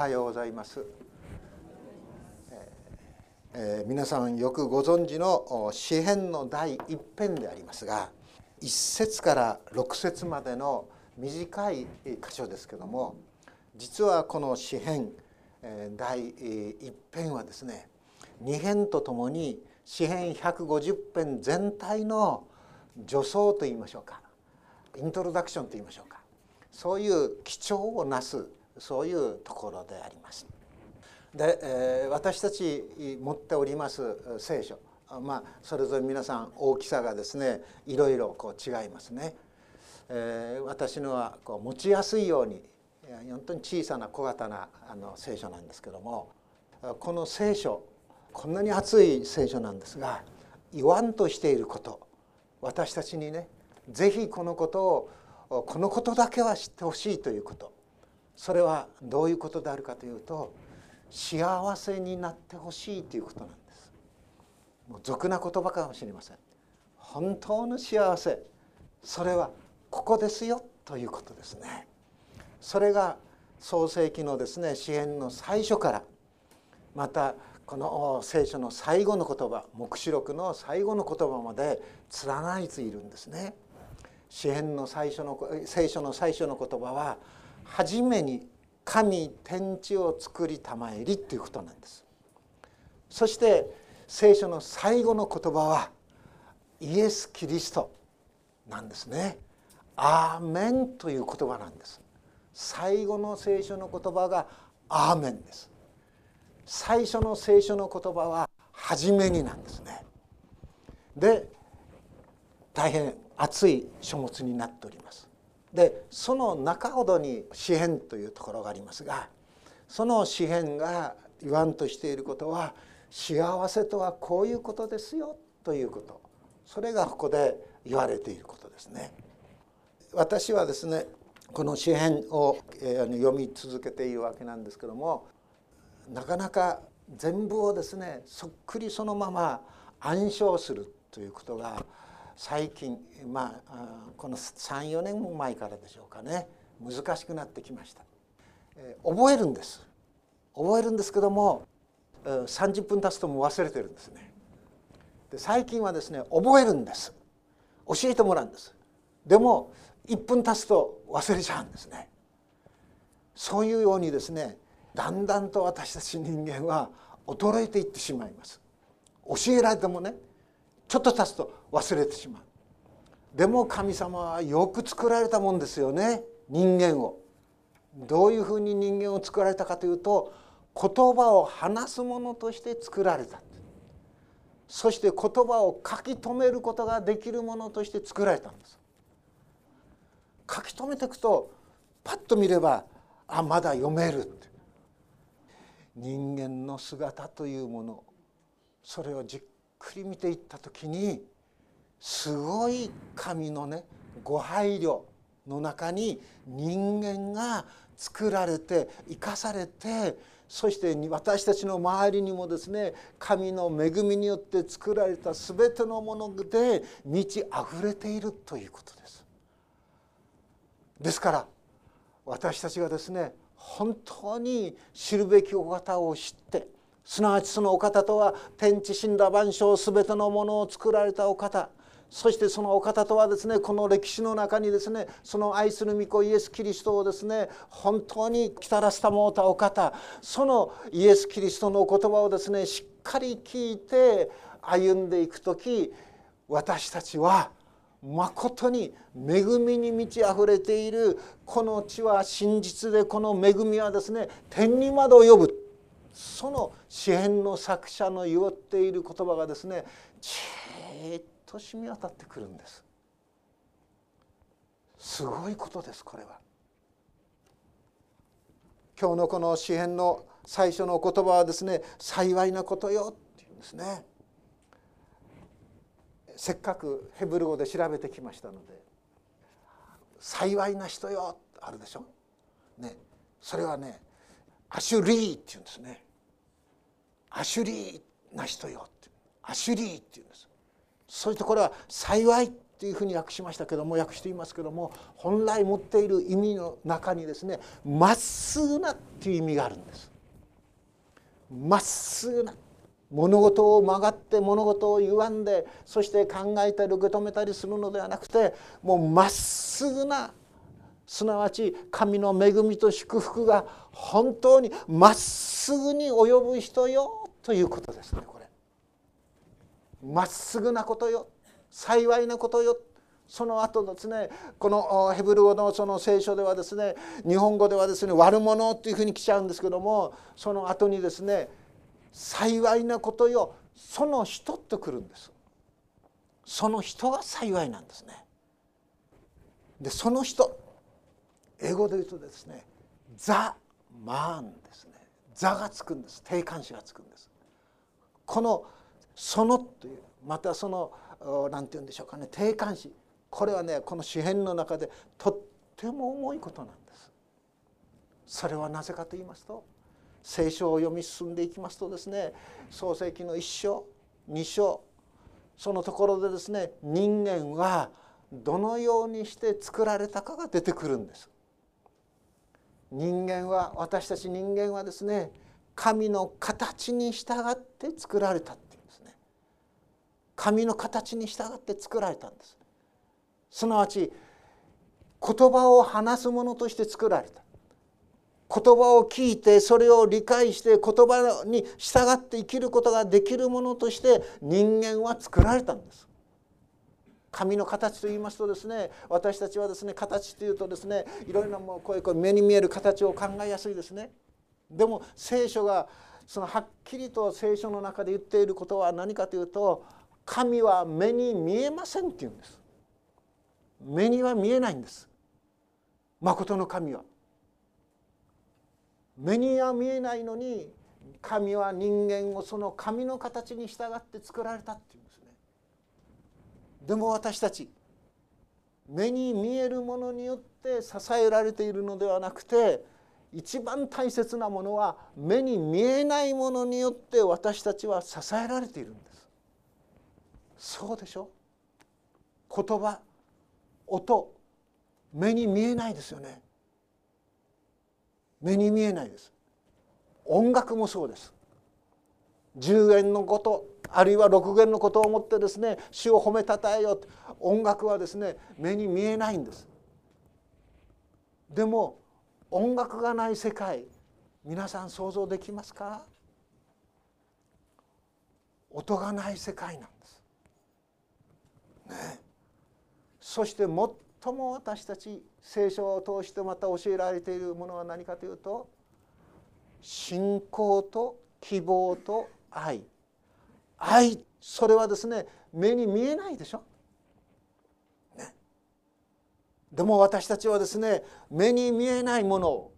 はようございます、えー、皆さんよくご存知の詩編の第一編でありますが1節から6節までの短い箇所ですけども実はこの詩編第一編はですね2編とともに詩編150編全体の助走といいましょうかイントロダクションといいましょうかそういう基調をなすそういうところであります。で、えー、私たち持っております聖書まあそれぞれ皆さん大きさがですねいろいろこう違いますね。えー、私のはこう持ちやすいように本当に小さな小型なあの聖書なんですけどもこの聖書こんなに厚い聖書なんですが言わんとしていること私たちにね是非このことをこのことだけは知ってほしいということそれはどういうことであるかというと幸せになってほしいということなんです。もう俗な言葉かもしれません。本当の幸せそれはここですよということですね。それが創世記のですね詩篇の最初からまたこの聖書の最後の言葉黙示録の最後の言葉まで連ないているんですね。詩篇の最初の聖書の最初の言葉は初めに神天地を作りたまえりということなんです。そして聖書の最後の言葉はイエス・キリストなんですね。アーメンという言葉なんです。最後の聖書の言葉がアーメンです。最初の聖書の言葉は初めになんですね。で大変熱い書物になっております。でその中ほどに詩篇というところがありますがその詩篇が言わんとしていることは幸せとはこういうことですよということそれがここで言われていることですね。私はですねこの詩篇を読み続けているわけなんですけどもなかなか全部をですねそっくりそのまま暗唱するということが最近まあこの34年も前からでしょうかね難しくなってきました。覚えるんです覚えるんですけども30分経つとも忘れてるんですね。で最近はですね覚えるんです教えてもらうんです。でも1分経つと忘れちゃうんですね。そういうようにですねだんだんと私たち人間は衰えていってしまいます教えられてもねちょっと経つと忘れてしまう。でも神様はよく作られたもんですよね。人間を。どういうふうに人間を作られたかというと言葉を話すものとして作られた。そして言葉を書き留めることができるものとして作られたんです。書き留めていくとパッと見ればあまだ読めるって。人間の姿というもの。それをじっくり見ていった時にすごい神のねご配慮の中に人間が作られて生かされてそして私たちの周りにもですね神の恵みによって作られた全てのもので満ち溢れているということです。ですから私たちがですね本当に知るべきお方を知ってすなわちそのお方とは天地神羅万象全てのものを作られたお方。そしてそのお方とはですねこの歴史の中にですねその愛する御子イエス・キリストをですね本当に来たらすたもうたお方。そのイエス・キリストのお言葉をですねしっかり聞いて歩んでいく時私たちはまことに恵みに満ち溢れている。この地は真実でこの恵みはですね天にまで及ぶ。その詩篇の作者の言っている言葉がですねじっと染み渡ってくるんです。すごいことですこれは。今日のこの詩篇の最初の言葉はですね幸いなことよっていうんですね。せっかくヘブル語で調べてきましたので「幸いな人よって」あるでしょ？ね、それはね「アシュリー」って言うんですね。アシュリーな人よってアシュリーって言うんです。そういうところは幸いってっていうふうに訳しましたけども訳していますけども本来持っている意味の中にですねまっすぐなっていう意味があるんです。まっすぐな物事を曲がって物事を歪んでそして考えたり受け止めたりするのではなくてもうまっすぐなすなわち神の恵みと祝福が本当にまっすぐに及ぶ人よということですねこれ。まっすぐなことよ。幸いなことよ。その後ですねこのヘブル語のその聖書ではですね日本語ではですね悪者というふうに来ちゃうんですけどもその後にですね幸いなことよ。その人と来るんです。その人が幸いなんですね。でその人。英語で言うとですねザ・マンですね。ザがつくんです。定冠詞がつくんです。この「その」というまたその何て言うんでしょうかね。定冠詞。これはねこの詩篇の中でとっても重いことなんです。それはなぜかと言いますと聖書を読み進んでいきますとですね創世記の1章2章そのところでですね人間はどのようにして作られたかが出てくるんです。人間は私たち人間はですね神の形に従って作られたっていうんですね。神の形に従って作られたんです。すなわち言葉を話すものとして作られた。言葉を聞いてそれを理解して言葉に従って生きることができるものとして人間は作られたんです。紙の形と言いますとですね私たちはですね形というとですねいろいろなもうこういう目に見える形を考えやすいですね。でも聖書がそのはっきりと聖書の中で言っていることは何かというと神は目に見えませんって言うんです。目には見えないんです。誠の神は。目には見えないのに神は人間をその神の形に従って作られたっていうで。も私たち目に見えるものによって支えられているのではなくて一番大切なものは目に見えないものによって私たちは支えられているんです。そうでしょ？言葉音目に見えないですよね。目に見えないです音楽もそうです10弦のことあるいは6弦のことを思ってですね主を褒めたたえよ音楽はですね目に見えないんです。でも音楽がない世界皆さん想像できますか？音がない世界なんです。ね、そして最も私たち聖書を通してまた教えられているものは何かというと信仰と希望と愛。愛それはですね目に見えないでしょ？ね、でも私たちはですね目に見えないものを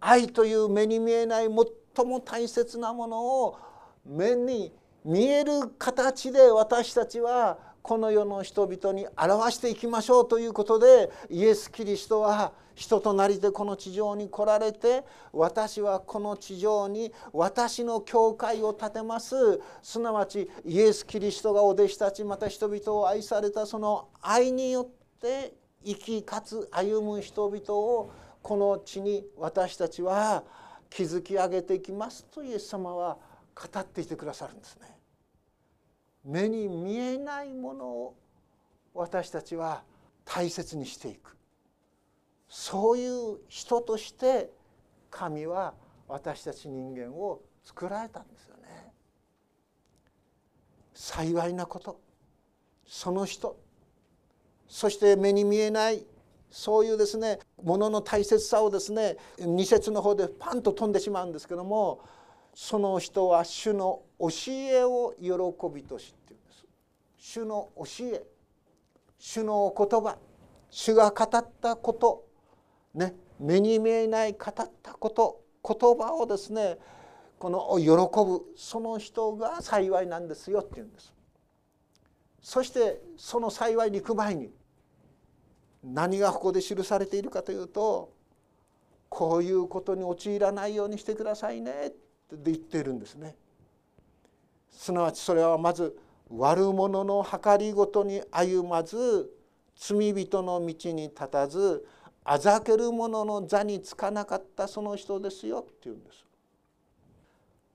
愛という目に見えない最も大切なものを目に見える形で私たちはこの世の人々に表していきましょうということでイエス・キリストは人となりでこの地上に来られて私はこの地上に私の教会を建てますすなわちイエス・キリストがお弟子たちまた人々を愛されたその愛によって生きかつ歩む人々をこの地に私たちは築き上げていきますとイエス様は語っていてくださるんですね。目に見えないものを私たちは大切にしていく。そういう人として神は私たち人間を作られたんですよね。幸いなこと。その人。そして目に見えない。そういうですねものの大切さをですね二節の方でパンと飛んでしまうんですけどもその人は主の教えを喜びとし主の教え主の言葉主が語ったことね目に見えない語ったこと言葉をですねこの喜ぶその人が幸いなんですよって言うんです。そしてその幸いに行く前に何がここで記されているかというとこういうことに陥らないようにしてくださいねって言っているんですね。すなわちそれはまず悪者の計りごとに歩まず罪人の道に立たずあざける者の座につかなかったその人ですよって言うんです。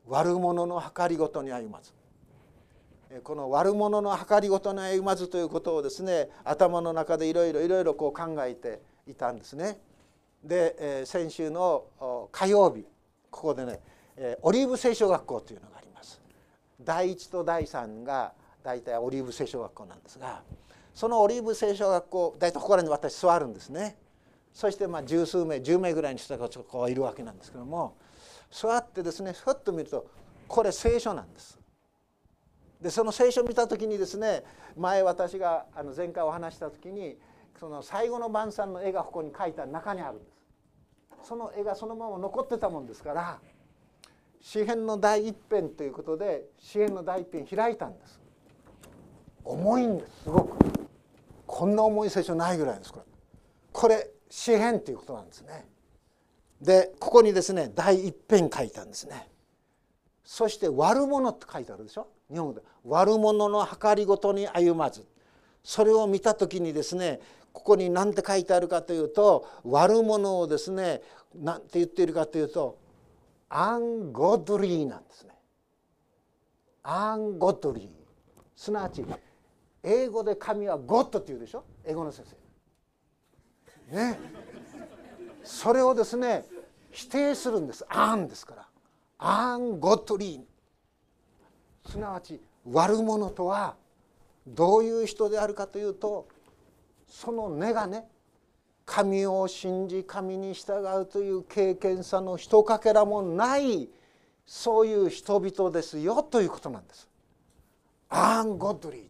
悪者の計りごとに歩まずこの悪者の計りごとに歩まずということをですね頭の中でいろいろいろいろこう考えていたんですね。で、先週の火曜日ここでね、オリーブ聖書学校というのがあります。第1と第3が大体オリーブ聖書学校なんですがそのオリーブ聖書学校大体ここらに私座るんですね。そしてまあ十数名10名ぐらいの人がこういるわけなんですけども座ってですねふっと見るとこれ聖書なんです。でその聖書を見た時にですね前私があの前回お話した時にその最後の晩餐の絵がここに書いた中にあるんですその絵がそのまま残ってたもんですから詩篇の第一編ということで詩篇の第一編開いたんです。重いんですすごく。こんな重い聖書ないぐらいですこれ。これ詩篇ということなんですね。でここにですね第一編書いたんですね。そして悪者って書いてあるでしょ？日本語で。悪者の計りごとに歩まず。それを見た時にですねここに何て書いてあるかというと悪者をですね何て言っているかというとアンゴドリーなんですね。アンゴドリー。すなわち英語で神はゴッドって言うでしょ？英語の先生。ね。それをですね否定するんです。アンですから。アンゴッドリー。すなわち悪者とはどういう人であるかというとその根がね神を信じ神に従うという経験さのひとかけらもないそういう人々ですよということなんです。アン・ゴッドリー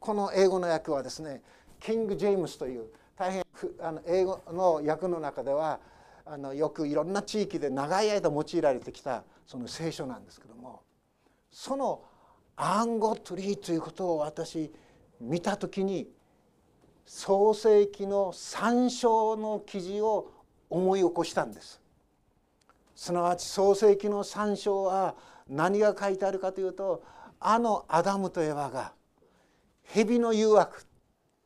この英語の訳はですねキング・ジェームスという大変あの英語の訳の中ではあのよくいろんな地域で長い間用いられてきたその聖書なんですけどもそのアンゴトリーということを私見た時に創世記の参照の記事を思い起こしたんです。すなわち創世記の参照は何が書いてあるかというとあのアダムとエヴァが蛇の誘惑。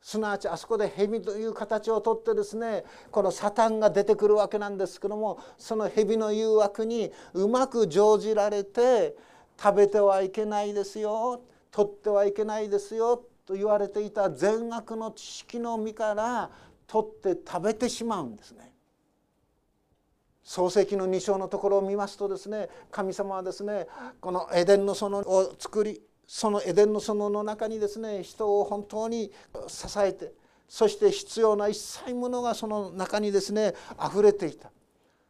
すなわちあそこで蛇という形をとってですねこのサタンが出てくるわけなんですけどもその蛇の誘惑にうまく乗じられて食べてはいけないですよ取ってはいけないですよと言われていた善悪の知識の実から取って食べてしまうんですね。創世記の2章のところを見ますとですね神様はですねこのエデンの園を作りそのエデンの園の中にですね人を本当に支えてそして必要な一切ものがその中にですね溢れていた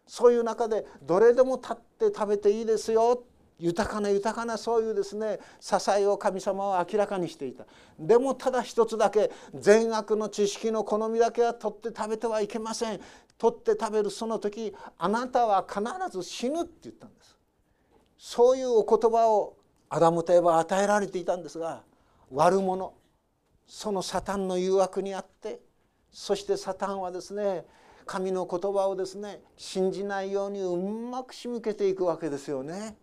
そういう中でどれでも立って食べていいですよ豊かな豊かなそういうですね支えを神様は明らかにしていた。でもただ一つだけ善悪の知識の好みだけは取って食べてはいけません。取って食べるその時あなたは必ず死ぬって言ったんです。そういうお言葉をアダムといえば与えられていたんですが悪者そのサタンの誘惑にあってそしてサタンはですね神の言葉をですね信じないようにうまく仕向けていくわけですよね。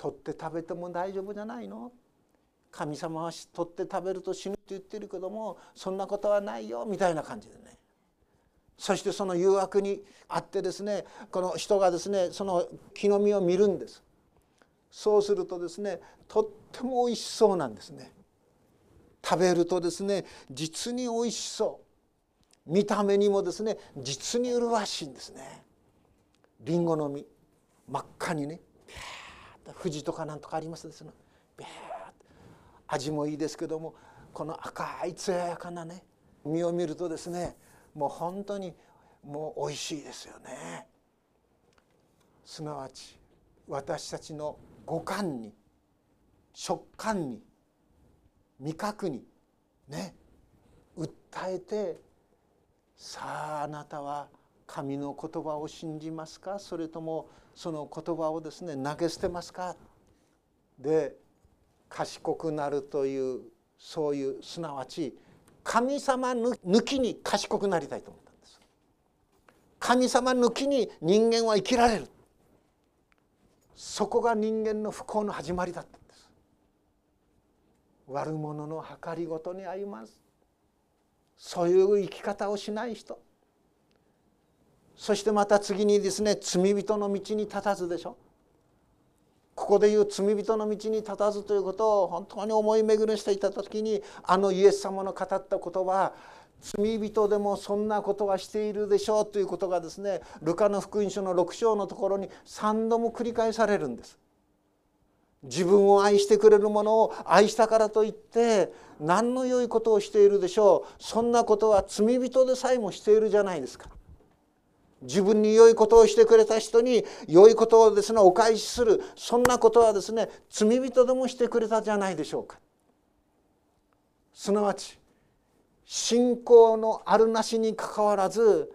取って食べても大丈夫じゃないの？神様は取って食べると死ぬって言ってるけどもそんなことはないよみたいな感じでね。そしてその誘惑にあってですねこの人がですねその木の実を見るんです。そうするとですねとっても美味しそうなんですね。食べるとですね実に美味しそう。見た目にもですね実に麗しいんですね。りんごの実真っ赤にね。富士とかなんとかあります？ですね味もいいですけどもこの赤い艶やかなね実を見るとですねもう本当にもう美味しいですよね。すなわち私たちの五感に食感に味覚にね訴えてさああなたは神の言葉を信じますか？それともその言葉をですね投げ捨てますか？で賢くなるというそういうすなわち神様抜きに賢くなりたいと思ったんです。神様抜きに人間は生きられる。そこが人間の不幸の始まりだったんです。悪者の計りごとに歩まずそういう生き方をしない人。そしてまた次にですね罪人の道に立たずでしょ？ここでいう罪人の道に立たずということを本当に思い巡らしていた時にあのイエス様の語った言葉罪人でもそんなことはしているでしょうということがですねルカの福音書の6章のところに3度も繰り返されるんです。自分を愛してくれるものを愛したからといって何の良いことをしているでしょう？そんなことは罪人でさえもしているじゃないですか。自分に良いことをしてくれた人に良いことをですねお返しする。そんなことはですね罪人でもしてくれたじゃないでしょうか。すなわち信仰のあるなしにかかわらず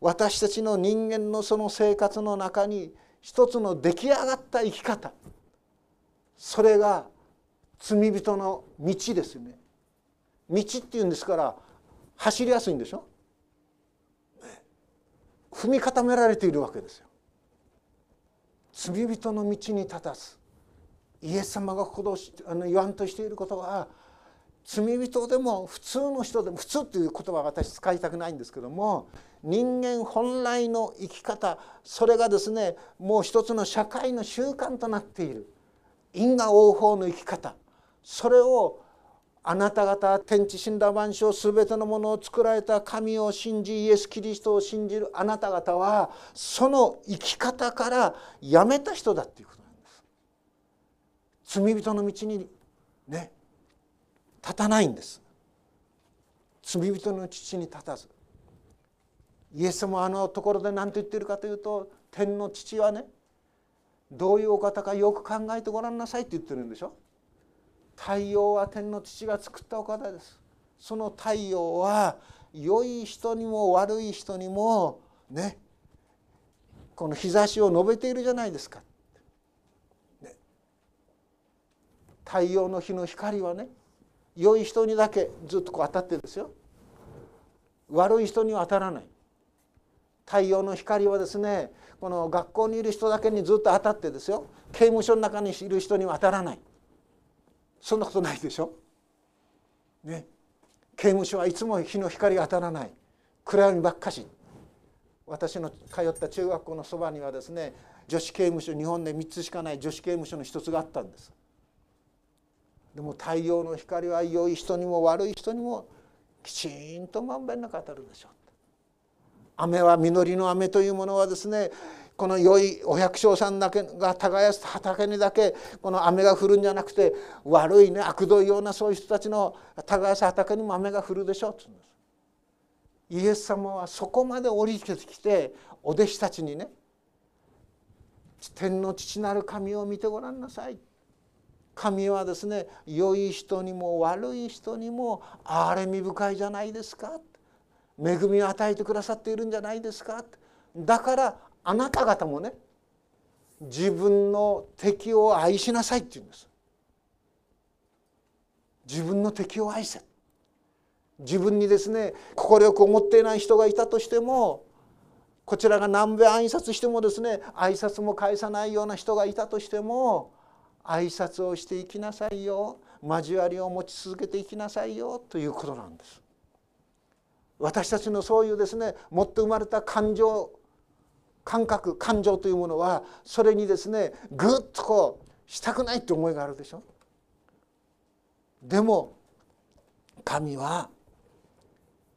私たちの人間のその生活の中に一つの出来上がった生き方。それが罪人の道ですよね。道っていうんですから走りやすいんでしょ？踏み固められているわけですよ。罪人の道に立たずイエス様がここであの言わんとしていることは罪人でも普通の人でも普通という言葉は私使いたくないんですけども人間本来の生き方それがですねもう一つの社会の習慣となっている。因果応報の生き方。それをあなた方天地死んだ万象全てのものを作られた神を信じイエス・キリストを信じるあなた方はその生き方からやめた人だっていうことなんです。罪人の道にね立たないんです罪人の父に立たずイエス様あのところで何と言ってるかというと天の父はねどういうお方かよく考えてごらんなさいって言ってるんでしょ太陽は天の父が作ったお方です。その太陽は良い人にも悪い人にもねこの日差しを述べているじゃないですか、ね、太陽の日の光はね良い人にだけずっとこう当たってですよ。悪い人には当たらない。太陽の光はですねこの学校にいる人だけにずっと当たってですよ。刑務所の中にいる人には当たらない。そんなことないでしょ？ね。刑務所はいつも日の光が当たらない。暗闇ばっかし。私の通った中学校のそばにはですね女子刑務所日本で3つしかない女子刑務所の一つがあったんです。でも太陽の光は良い人にも悪い人にもきちんとまんべんなく当たるでしょう雨は実りの雨というものはですねこの良いお百姓さんだけが耕す畑にだけこの雨が降るんじゃなくて悪いね悪どいようなそういう人たちの耕す畑にも雨が降るでしょうって言うんです。イエス様はそこまで降りてきてお弟子たちにね天の父なる神を見てごらんなさい。神はですね良い人にも悪い人にも憐れみ深いじゃないですか。恵みを与えてくださっているんじゃないですか。だからあなた方もね自分の敵を愛しなさいって言うんです。自分の敵を愛せ。自分にですね快く思っていない人がいたとしてもこちらが何べ挨拶してもですね挨拶も返さないような人がいたとしても挨拶をしていきなさいよ。交わりを持ち続けていきなさいよ。ということなんです。私たちのそういうですね持って生まれた感情感覚感情というものはそれにですねぐっとこうしたくないって思いがあるでしょ？でも神は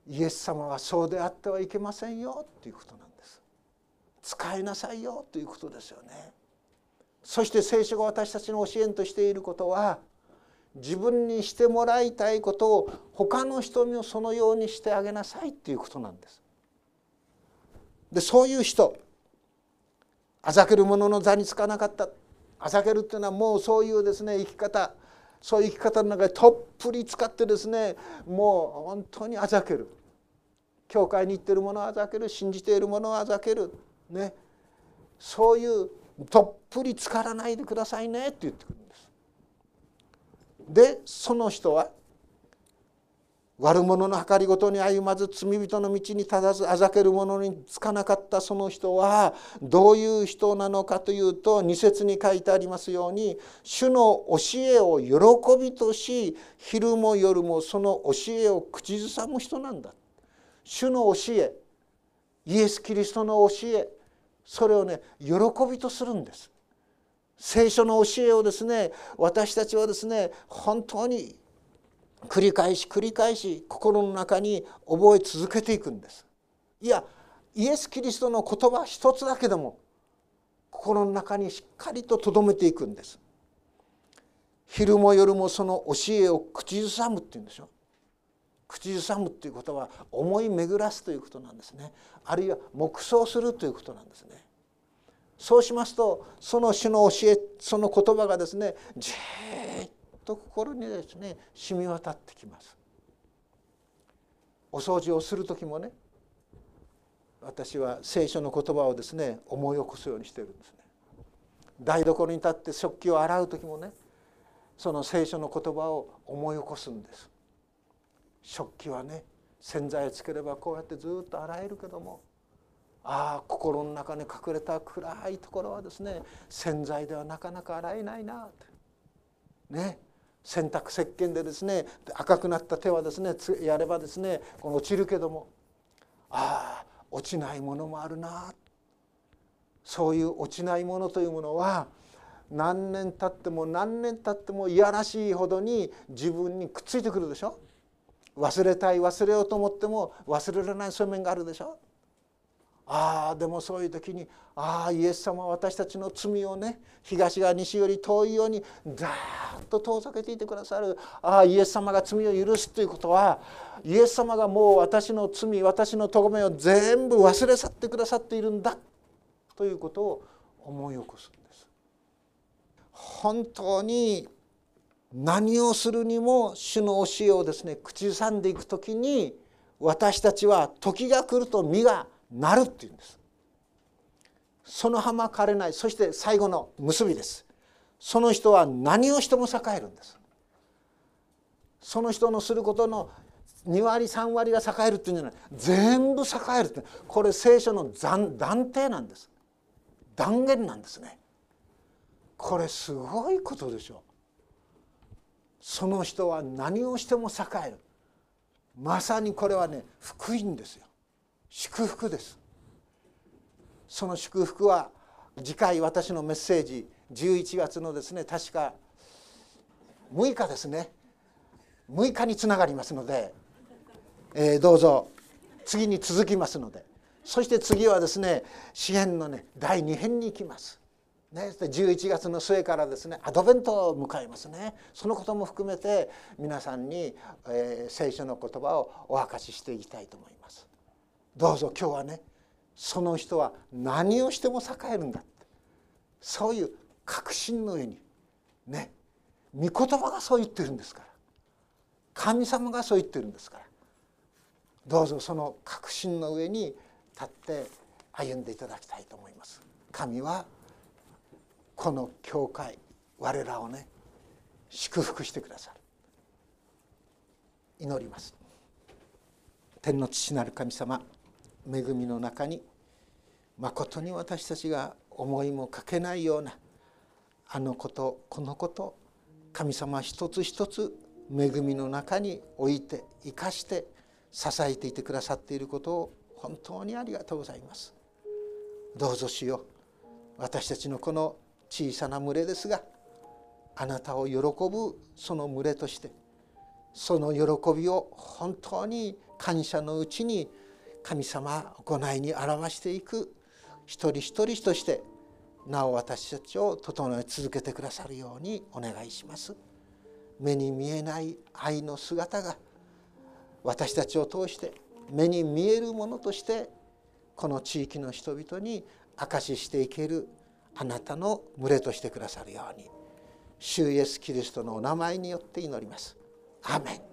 イエス様はそうであってはいけませんよということなんです。使いなさいよということですよね。そして聖書が私たちの教えんとしていることは自分にしてもらいたいことを他の人にもそのようにしてあげなさいっていうことなんです。でそういう人あざける者の座につかなかった。あざけるっていうのはもうそういうですね生き方。そういう生き方の中でとっぷり使ってですねもう本当にあざける。教会に行ってる者はあざける。信じている者はあざける。ね。そういうどっぷり浸からないでくださいねって言ってくるんです。でその人は悪者の計りごとに歩まず罪人の道に立たずあざける者につかなかったその人はどういう人なのかというと二節に書いてありますように主の教えを喜びとし昼も夜もその教えを口ずさむ人なんだ。主の教えイエス・キリストの教えそれをね喜びとするんです。聖書の教えをですね私たちはですね本当に繰り返し繰り返し心の中に覚え続けていくんです。いやイエス・キリストの言葉一つだけでも心の中にしっかりと留めていくんです。昼も夜もその教えを口ずさむっていうんでしょ口ずさむっていうことは思い巡らすということなんですね。あるいは黙想するということなんですね。そうしますとその主の教えその言葉がですねじーっと心にですね染み渡ってきます。お掃除をする時もね私は聖書の言葉をですね思い起こすようにしてるんですね。台所に立って食器を洗う時もねその聖書の言葉を思い起こすんです。食器はね洗剤をつければこうやってずっと洗えるけどもああ心の中に隠れた暗いところはですね洗剤ではなかなか洗えないなって。ね。洗濯石鹸でですね赤くなった手はですねやればですねこの落ちるけどもああ落ちないものもあるな。そういう落ちないものというものは何年経っても何年経ってもいやらしいほどに自分にくっついてくるでしょ。忘れたい忘れようと思っても忘れられないそういう面があるでしょ。ああでもそういう時にああイエス様は私たちの罪をね東が西より遠いようにザーッと遠ざけていてくださるああイエス様が罪を許すということはイエス様がもう私の罪私の咎めを全部忘れ去ってくださっているんだということを思い起こすんです。本当に何をするにも主の教えをですね口ずさんでいく時に私たちは時が来ると実がなるっていうんです。その葉かれない。そして最後の結びです。その人は何をしても栄えるんです。その人のすることの2割3割が栄えるっていうんじゃない全部栄えるってこれ聖書の断定なんです。断言なんですね。これすごいことでしょ。その人は何をしても栄える。まさにこれはね福音ですよ。祝福ですその祝福は次回私のメッセージ11月のですね確か6日ですね6日につながりますので、えー、どうぞ次に続きますのでそして次はですね支援のね第2編に行きます。ね、11月の末からですねアドベントを迎えますねそのことも含めて皆さんに、えー、聖書の言葉をお明かししていきたいと思います。どうぞ今日はねその人は何をしても栄えるんだって。そういう確信の上にね御言葉がそう言ってるんですから。神様がそう言ってるんですから。どうぞその確信の上に立って歩んでいただきたいと思います。神はこの教会我らをね祝福してくださる。祈ります。天の父なる神様恵みの中にまことに私たちが思いもかけないようなあのことこのこと神様一つ一つ恵みの中に置いて生かして支えていてくださっていることを本当にありがとうございます。どうぞしよう私たちのこの小さな群れですがあなたを喜ぶその群れとしてその喜びを本当に感謝のうちに神様行いに表していく一人一人としてなお私たちを整え続けてくださるようにお願いします目に見えない愛の姿が私たちを通して目に見えるものとしてこの地域の人々に証ししていけるあなたの群れとしてくださるように主イエスキリストのお名前によって祈ります。アメン